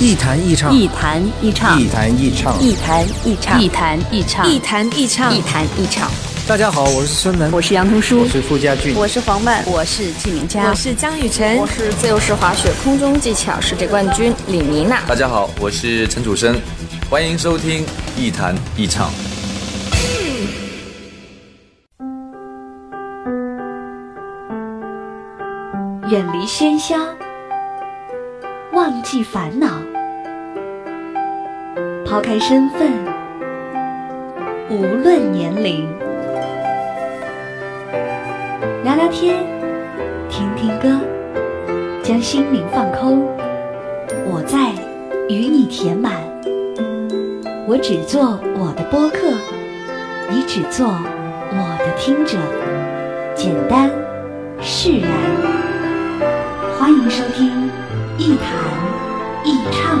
一弹一唱，一弹一唱，一弹一唱，一弹一唱，一弹一唱，一弹一唱，一弹一唱。大家好，我是孙楠，我是杨童书，我是傅家俊，我是黄曼，我是纪明佳，我是江雨晨，我是自由式滑雪空中技巧世界冠军李妮娜。大家好，我是陈楚生，欢迎收听一弹一唱。远离喧嚣，忘记烦恼，抛开身份，无论年龄，聊聊天，听听歌，将心灵放空。我在与你填满，我只做我的播客，你只做我的听者，简单释然。欢迎收听一弹一唱，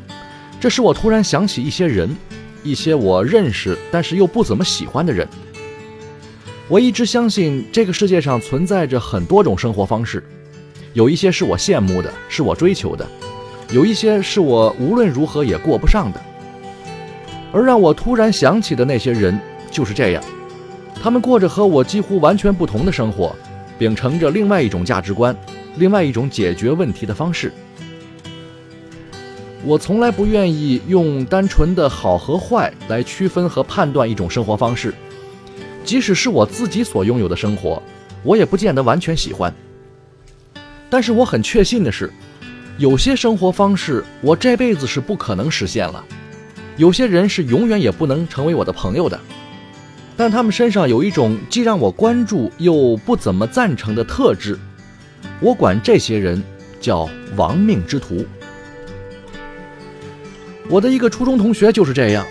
这使我突然想起一些人，一些我认识但是又不怎么喜欢的人。我一直相信这个世界上存在着很多种生活方式，有一些是我羡慕的，是我追求的，有一些是我无论如何也过不上的。而让我突然想起的那些人就是这样。他们过着和我几乎完全不同的生活，秉承着另外一种价值观，另外一种解决问题的方式。我从来不愿意用单纯的好和坏来区分和判断一种生活方式，即使是我自己所拥有的生活，我也不见得完全喜欢。但是我很确信的是，有些生活方式我这辈子是不可能实现了，有些人是永远也不能成为我的朋友的。但他们身上有一种既让我关注又不怎么赞成的特质，我管这些人叫“亡命之徒”。我的一个初中同学就是这样，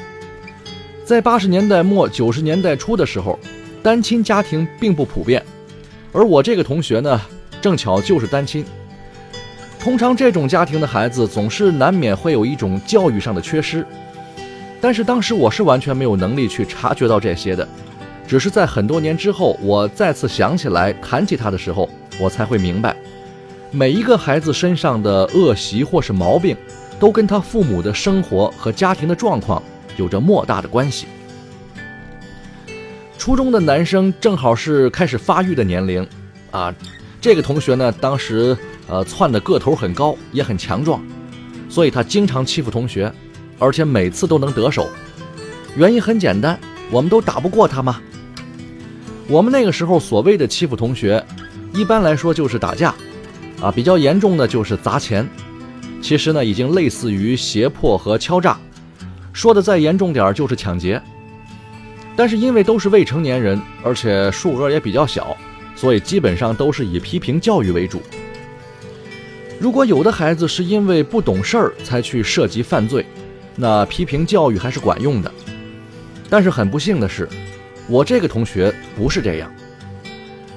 在八十年代末九十年代初的时候，单亲家庭并不普遍，而我这个同学呢，正巧就是单亲。通常这种家庭的孩子总是难免会有一种教育上的缺失。但是当时我是完全没有能力去察觉到这些的，只是在很多年之后，我再次想起来谈起他的时候，我才会明白，每一个孩子身上的恶习或是毛病，都跟他父母的生活和家庭的状况有着莫大的关系。初中的男生正好是开始发育的年龄，啊，这个同学呢，当时呃窜的个头很高，也很强壮，所以他经常欺负同学。而且每次都能得手，原因很简单，我们都打不过他嘛？我们那个时候所谓的欺负同学，一般来说就是打架，啊，比较严重的就是砸钱，其实呢已经类似于胁迫和敲诈，说的再严重点儿就是抢劫。但是因为都是未成年人，而且数额也比较小，所以基本上都是以批评教育为主。如果有的孩子是因为不懂事儿才去涉及犯罪。那批评教育还是管用的，但是很不幸的是，我这个同学不是这样。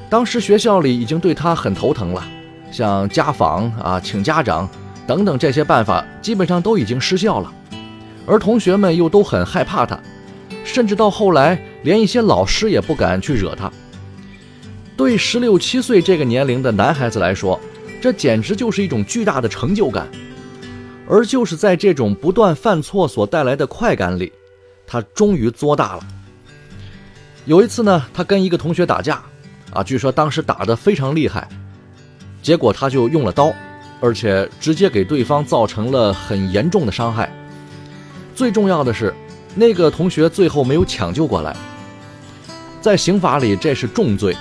当时学校里已经对他很头疼了，像家访啊、请家长等等这些办法基本上都已经失效了，而同学们又都很害怕他，甚至到后来连一些老师也不敢去惹他。对十六七岁这个年龄的男孩子来说，这简直就是一种巨大的成就感。而就是在这种不断犯错所带来的快感里，他终于作大了。有一次呢，他跟一个同学打架，啊，据说当时打得非常厉害，结果他就用了刀，而且直接给对方造成了很严重的伤害。最重要的是，那个同学最后没有抢救过来，在刑法里这是重罪。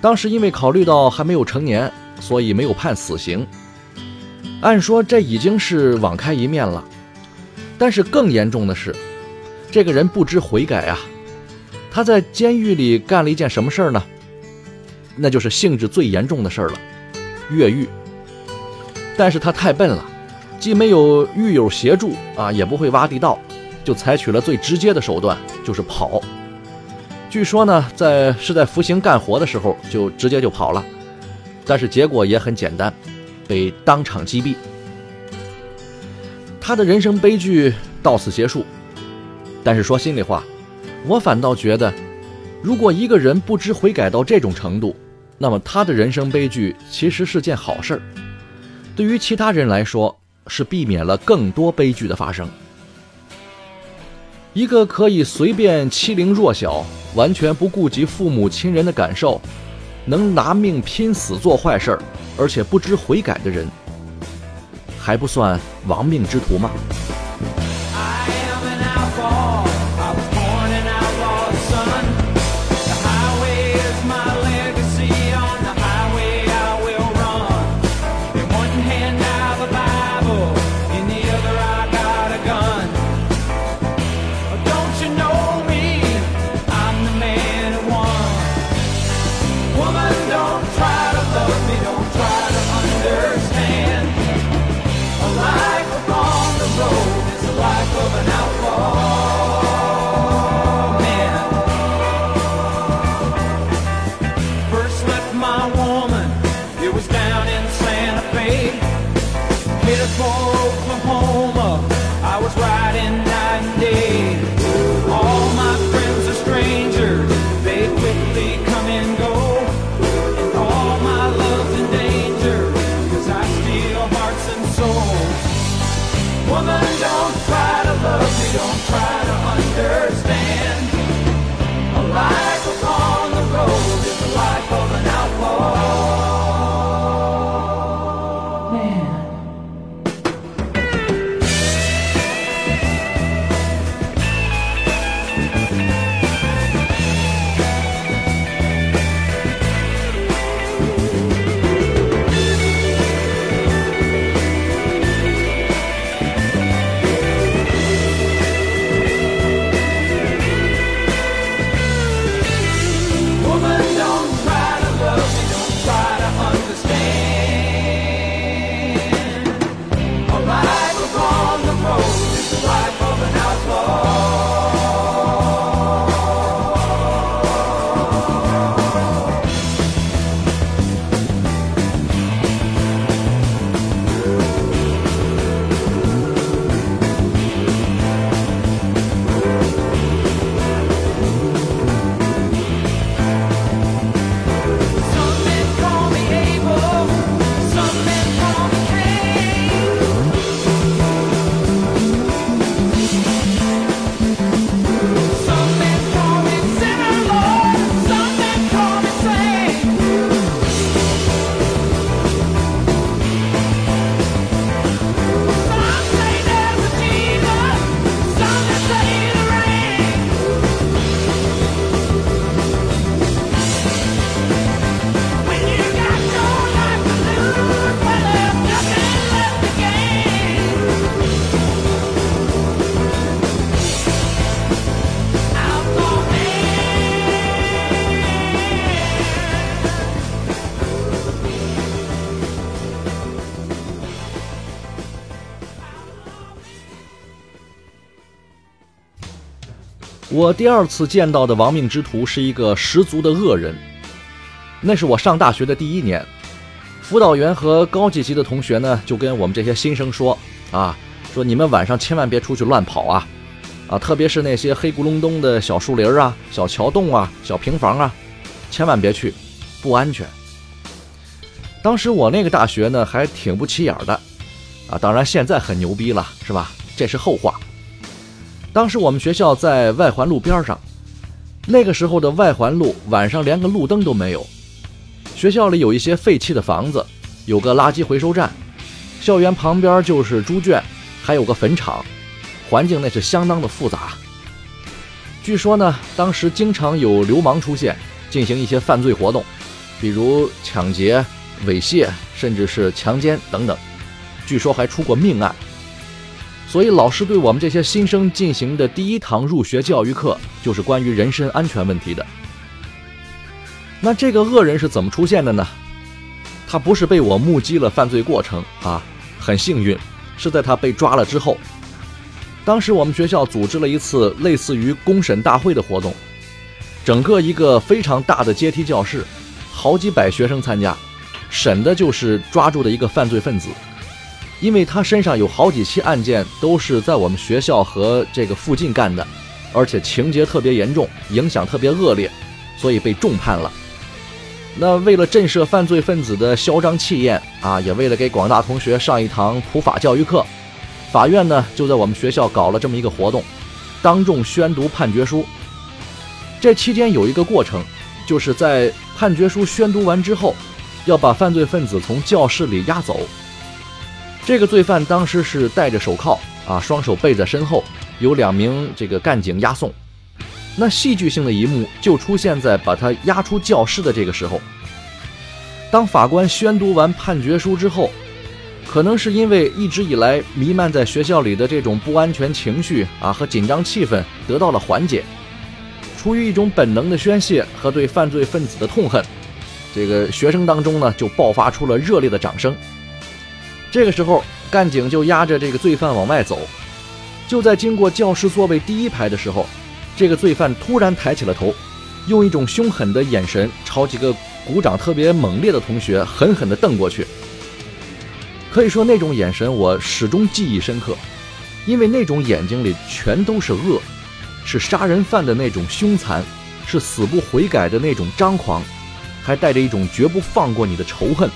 当时因为考虑到还没有成年，所以没有判死刑。按说这已经是网开一面了，但是更严重的是，这个人不知悔改啊！他在监狱里干了一件什么事儿呢？那就是性质最严重的事儿了——越狱。但是他太笨了，既没有狱友协助啊，也不会挖地道，就采取了最直接的手段，就是跑。据说呢，在是在服刑干活的时候就直接就跑了，但是结果也很简单，被当场击毙。他的人生悲剧到此结束。但是说心里话，我反倒觉得，如果一个人不知悔改到这种程度，那么他的人生悲剧其实是件好事儿。对于其他人来说，是避免了更多悲剧的发生。一个可以随便欺凌弱小、完全不顾及父母亲人的感受，能拿命拼死做坏事儿，而且不知悔改的人，还不算亡命之徒吗？love. 我第二次见到的亡命之徒是一个十足的恶人。那是我上大学的第一年，辅导员和高几级的同学呢，就跟我们这些新生说：“啊，说你们晚上千万别出去乱跑啊，啊，特别是那些黑咕隆咚的小树林啊、小桥洞啊、小平房啊，千万别去，不安全。”当时我那个大学呢，还挺不起眼的，啊，当然现在很牛逼了，是吧？这是后话。当时我们学校在外环路边上，那个时候的外环路晚上连个路灯都没有。学校里有一些废弃的房子，有个垃圾回收站，校园旁边就是猪圈，还有个坟场，环境那是相当的复杂。据说呢，当时经常有流氓出现，进行一些犯罪活动，比如抢劫、猥亵，甚至是强奸等等。据说还出过命案。所以，老师对我们这些新生进行的第一堂入学教育课，就是关于人身安全问题的。那这个恶人是怎么出现的呢？他不是被我目击了犯罪过程啊，很幸运，是在他被抓了之后。当时我们学校组织了一次类似于公审大会的活动，整个一个非常大的阶梯教室，好几百学生参加，审的就是抓住的一个犯罪分子，因为他身上有好几起案件都是在我们学校和这个附近干的，而且情节特别严重，影响特别恶劣，所以被重判了。那为了震慑犯罪分子的嚣张气焰啊，也为了给广大同学上一堂普法教育课。法院呢，就在我们学校搞了这么一个活动，当众宣读判决书。这期间有一个过程，就是在判决书宣读完之后，要把犯罪分子从教室里押走。这个罪犯当时是戴着手铐啊，双手背在身后，有两名这个干警押送。那戏剧性的一幕就出现在把他押出教室的这个时候。当法官宣读完判决书之后。可能是因为一直以来弥漫在学校里的这种不安全情绪啊和紧张气氛得到了缓解，出于一种本能的宣泄和对犯罪分子的痛恨，这个学生当中呢就爆发出了热烈的掌声。这个时候，干警就押着这个罪犯往外走，就在经过教室座位第一排的时候，这个罪犯突然抬起了头，用一种凶狠的眼神朝几个鼓掌特别猛烈的同学狠狠地瞪过去。可以说那种眼神我始终记忆深刻，因为那种眼睛里全都是恶，是杀人犯的那种凶残，是死不悔改的那种张狂，还带着一种绝不放过你的仇恨。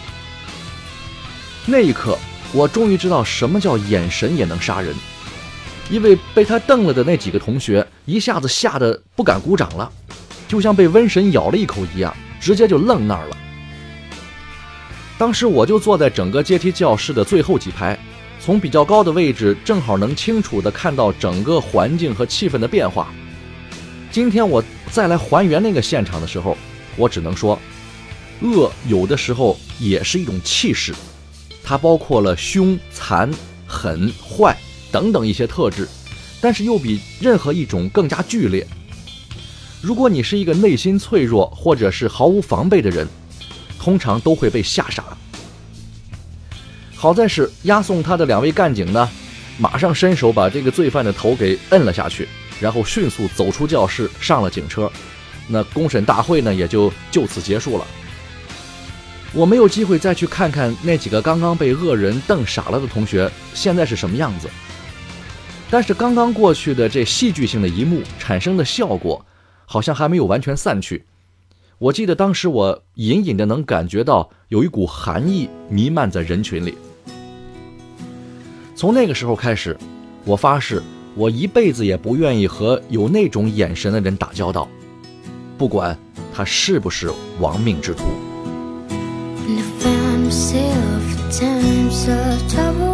那一刻，我终于知道什么叫眼神也能杀人，因为被他瞪了的那几个同学一下子吓得不敢鼓掌了，就像被瘟神咬了一口一样，直接就愣那儿了。当时我就坐在整个阶梯教室的最后几排，从比较高的位置，正好能清楚地看到整个环境和气氛的变化。今天我再来还原那个现场的时候，我只能说，恶有的时候也是一种气势，它包括了凶、残、狠、坏等等一些特质，但是又比任何一种更加剧烈。如果你是一个内心脆弱或者是毫无防备的人，通常都会被吓傻。好在是押送他的两位干警呢，马上伸手把这个罪犯的头给摁了下去，然后迅速走出教室，上了警车。那公审大会呢，也就就此结束了。我没有机会再去看看那几个刚刚被恶人瞪傻了的同学现在是什么样子，但是刚刚过去的这戏剧性的一幕产生的效果，好像还没有完全散去。我记得当时我隐隐的能感觉到有一股寒意弥漫在人群里。从那个时候开始，我发誓，我一辈子也不愿意和有那种眼神的人打交道，不管他是不是亡命之徒。such trouble.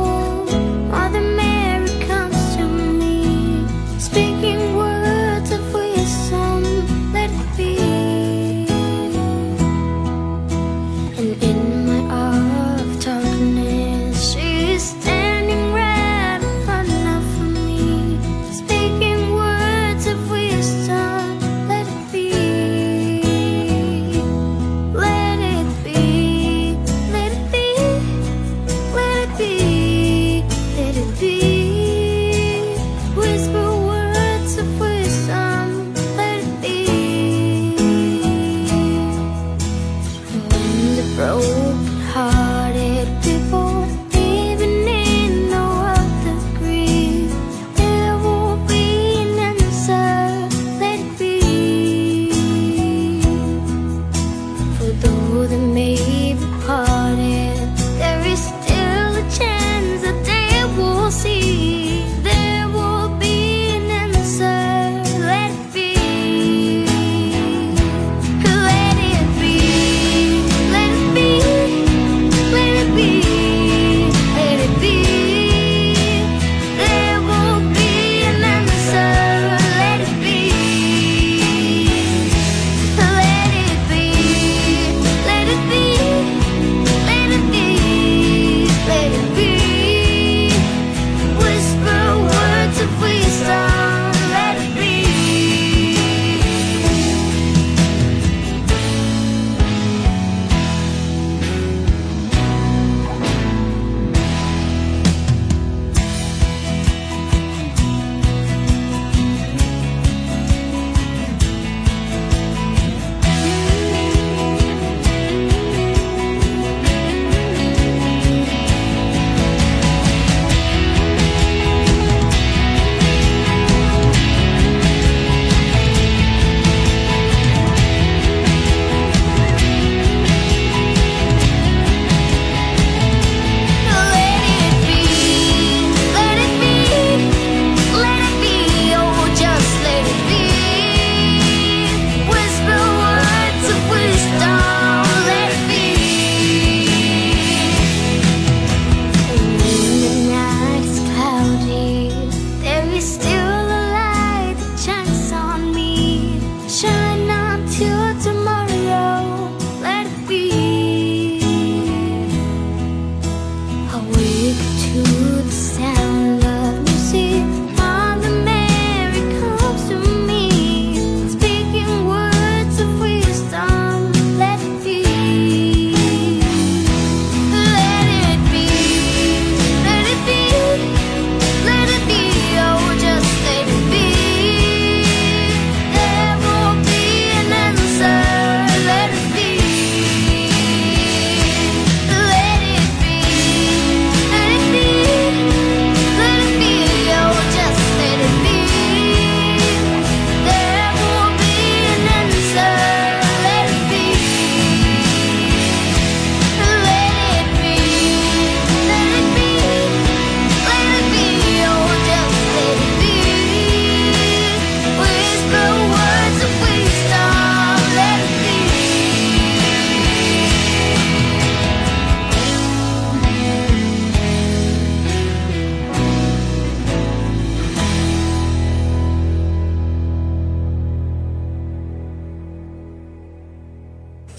weak to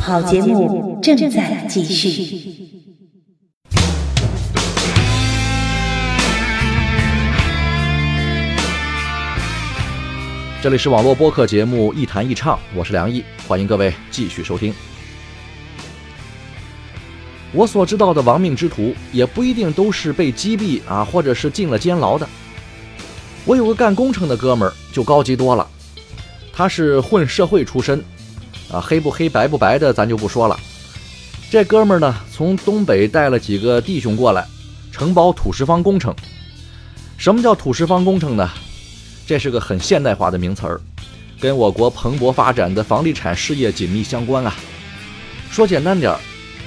好节目正在继续。这里是网络播客节目《一谈一唱》，我是梁毅，欢迎各位继续收听。我所知道的亡命之徒，也不一定都是被击毙啊，或者是进了监牢的。我有个干工程的哥们儿，就高级多了，他是混社会出身，啊，黑不黑白不白的咱就不说了。这哥们儿呢，从东北带了几个弟兄过来，承包土石方工程。什么叫土石方工程呢？这是个很现代化的名词儿，跟我国蓬勃发展的房地产事业紧密相关啊。说简单点儿，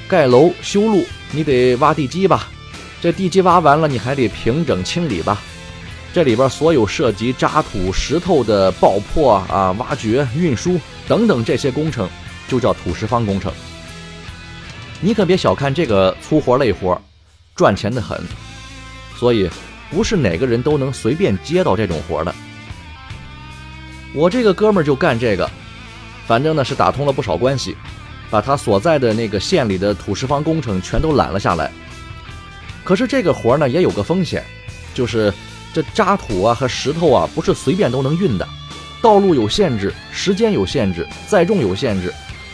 盖楼修路你得挖地基吧，这地基挖完了你还得平整清理吧。这里边所有涉及渣土、石头的爆破啊、挖掘、运输等等这些工程，就叫土石方工程。你可别小看这个粗活累活，赚钱的很，所以不是哪个人都能随便接到这种活的。我这个哥们儿就干这个，反正呢是打通了不少关系，把他所在的那个县里的土石方工程全都揽了下来。可是这个活呢也有个风险，就是这渣土啊和石头啊不是随便都能运的，道路有限制，时间有限制，载重有限制，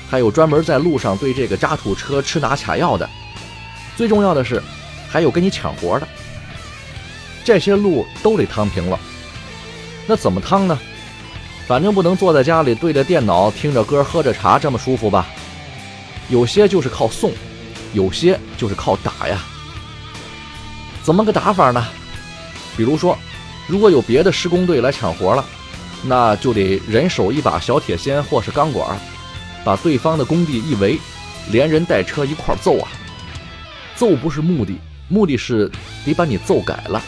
还有专门在路上对这个渣土车吃拿卡要的。最重要的是，还有跟你抢活的。这些路都得趟平了，那怎么趟呢？反正不能坐在家里对着电脑听着歌喝着茶这么舒服吧？有些就是靠送，有些就是靠打呀。怎么个打法呢？比如说，如果有别的施工队来抢活了，那就得人手一把小铁锨或是钢管，把对方的工地一围，连人带车一块揍啊！揍不是目的，目的是得把你揍改了，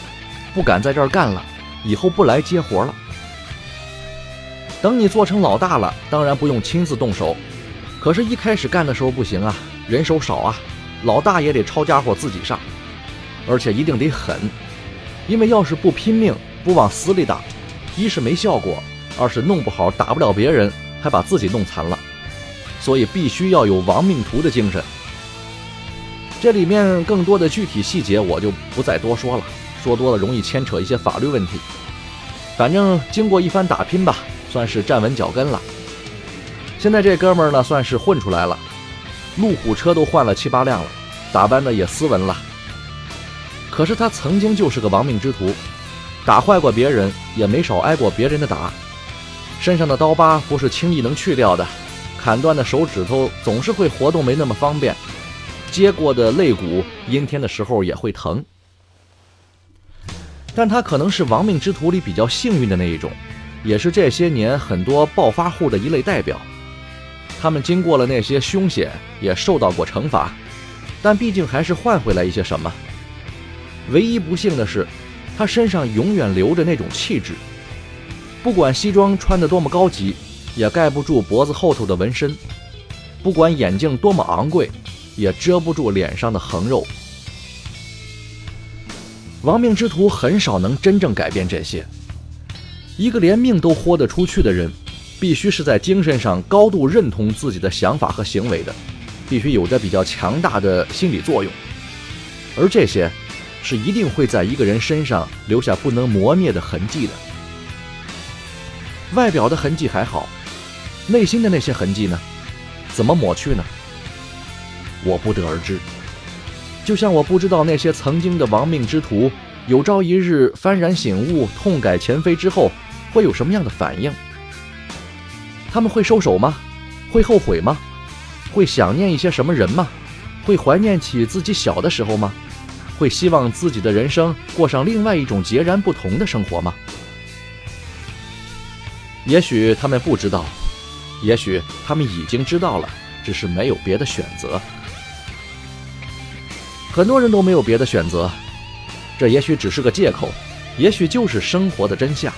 不敢在这儿干了，以后不来接活了。等你做成老大了，当然不用亲自动手，可是，一开始干的时候不行啊，人手少啊，老大也得抄家伙自己上，而且一定得狠，因为要是不拼命，不往死里打，一是没效果，二是弄不好打不了别人，还把自己弄残了，所以必须要有亡命徒的精神。这里面更多的具体细节我就不再多说了，说多了容易牵扯一些法律问题。反正经过一番打拼吧。算是站稳脚跟了。现在这哥们儿呢，算是混出来了，路虎车都换了七八辆了，打扮的也斯文了。可是他曾经就是个亡命之徒，打坏过别人，也没少挨过别人的打。身上的刀疤不是轻易能去掉的，砍断的手指头总是会活动没那么方便，接过的肋骨阴天的时候也会疼。但他可能是亡命之徒里比较幸运的那一种。也是这些年很多暴发户的一类代表，他们经过了那些凶险，也受到过惩罚，但毕竟还是换回来一些什么。唯一不幸的是，他身上永远留着那种气质，不管西装穿得多么高级，也盖不住脖子后头的纹身；不管眼镜多么昂贵，也遮不住脸上的横肉。亡命之徒很少能真正改变这些。一个连命都豁得出去的人，必须是在精神上高度认同自己的想法和行为的，必须有着比较强大的心理作用，而这些，是一定会在一个人身上留下不能磨灭的痕迹的。外表的痕迹还好，内心的那些痕迹呢？怎么抹去呢？我不得而知。就像我不知道那些曾经的亡命之徒。有朝一日幡然醒悟、痛改前非之后，会有什么样的反应？他们会收手吗？会后悔吗？会想念一些什么人吗？会怀念起自己小的时候吗？会希望自己的人生过上另外一种截然不同的生活吗？也许他们不知道，也许他们已经知道了，只是没有别的选择。很多人都没有别的选择，这也许只是个借口，也许就是生活的真相。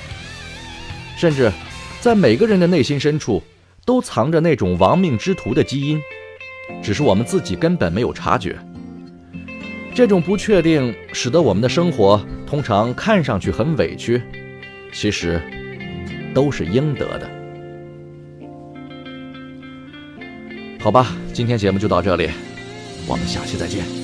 甚至，在每个人的内心深处，都藏着那种亡命之徒的基因，只是我们自己根本没有察觉。这种不确定，使得我们的生活通常看上去很委屈，其实都是应得的。好吧，今天节目就到这里，我们下期再见。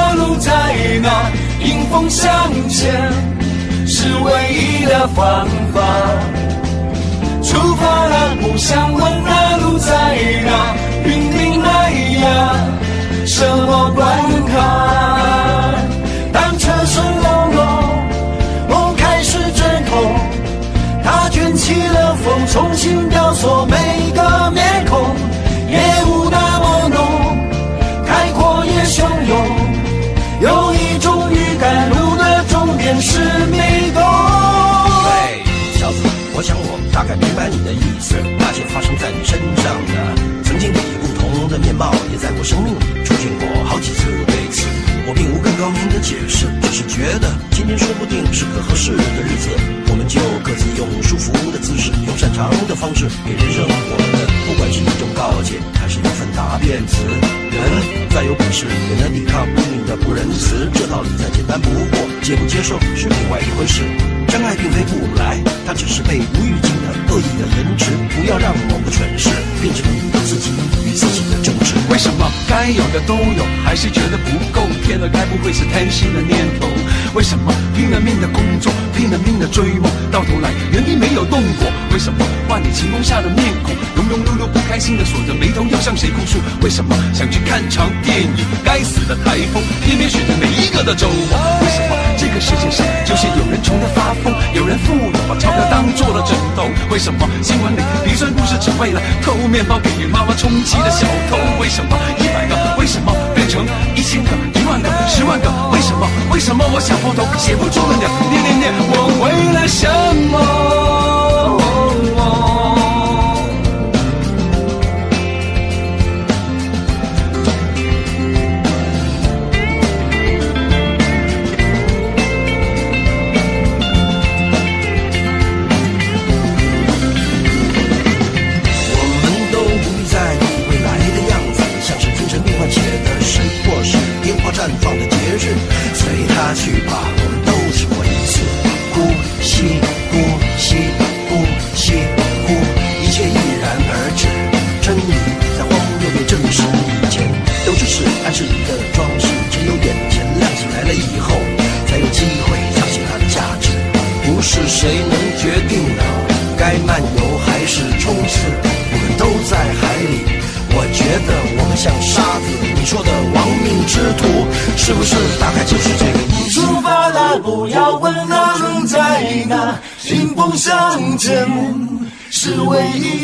路在。哪迎风向前是唯一的方法。出发了，不想问那路在哪，拼命迈呀，什么关卡？生命里出现过好几次。为此，我并无更高明的解释，只是觉得今天说不定是个合适的日子，我们就各自用舒服的姿势，用擅长的方式，给人生活的，不管是一种告诫，还是一份答辩词。人再有本事，也能抵抗命运的不仁慈。这道理再简单不过，接不接受是另外一回事。真爱并非不来，它只是被无预警的恶意的延迟。不要让某个蠢事变成你自己与自己的争执。为什么该有的都有，还是觉得不够？天了，该不会是贪心的念头？为什么拼了命的工作，拼了命的追梦，到头来原地没有动过？为什么万里晴空下的面孔，庸庸碌碌不开心的锁着眉头，又向谁哭诉？为什么想去看场电影，该死的台风偏偏选在每一个的周末？为什么世界上就是有人穷得发疯，有人富有把钞票当做了枕头？为什么新闻里鼻酸故事只为了偷面包给妈妈充气的小偷？为什么一百个为什么变成一千个、一万个、十万个？为什么？为什么我想破头写不出的鸟念念念？我为了什么？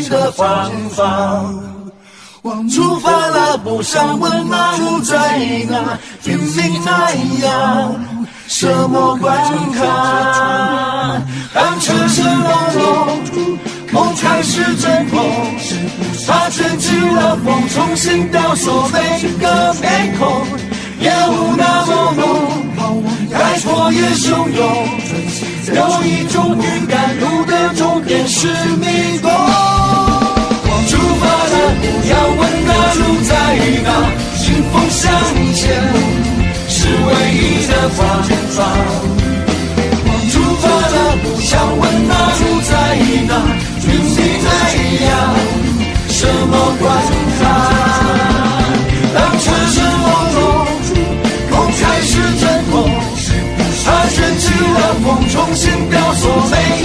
的方法。出发了，不想问那路在哪，拼命那样，什么关卡？当车声隆隆，梦开始阵痛，他卷起了风，重新雕塑每个面孔，烟雾那么浓，开阔也汹涌，有一种预感，路的终点是迷宫。出发了。不要问那路在哪，迎风向前是唯一的方法。出发了，不要问那路在哪，云的太阳，什么管它？风，重新雕琢美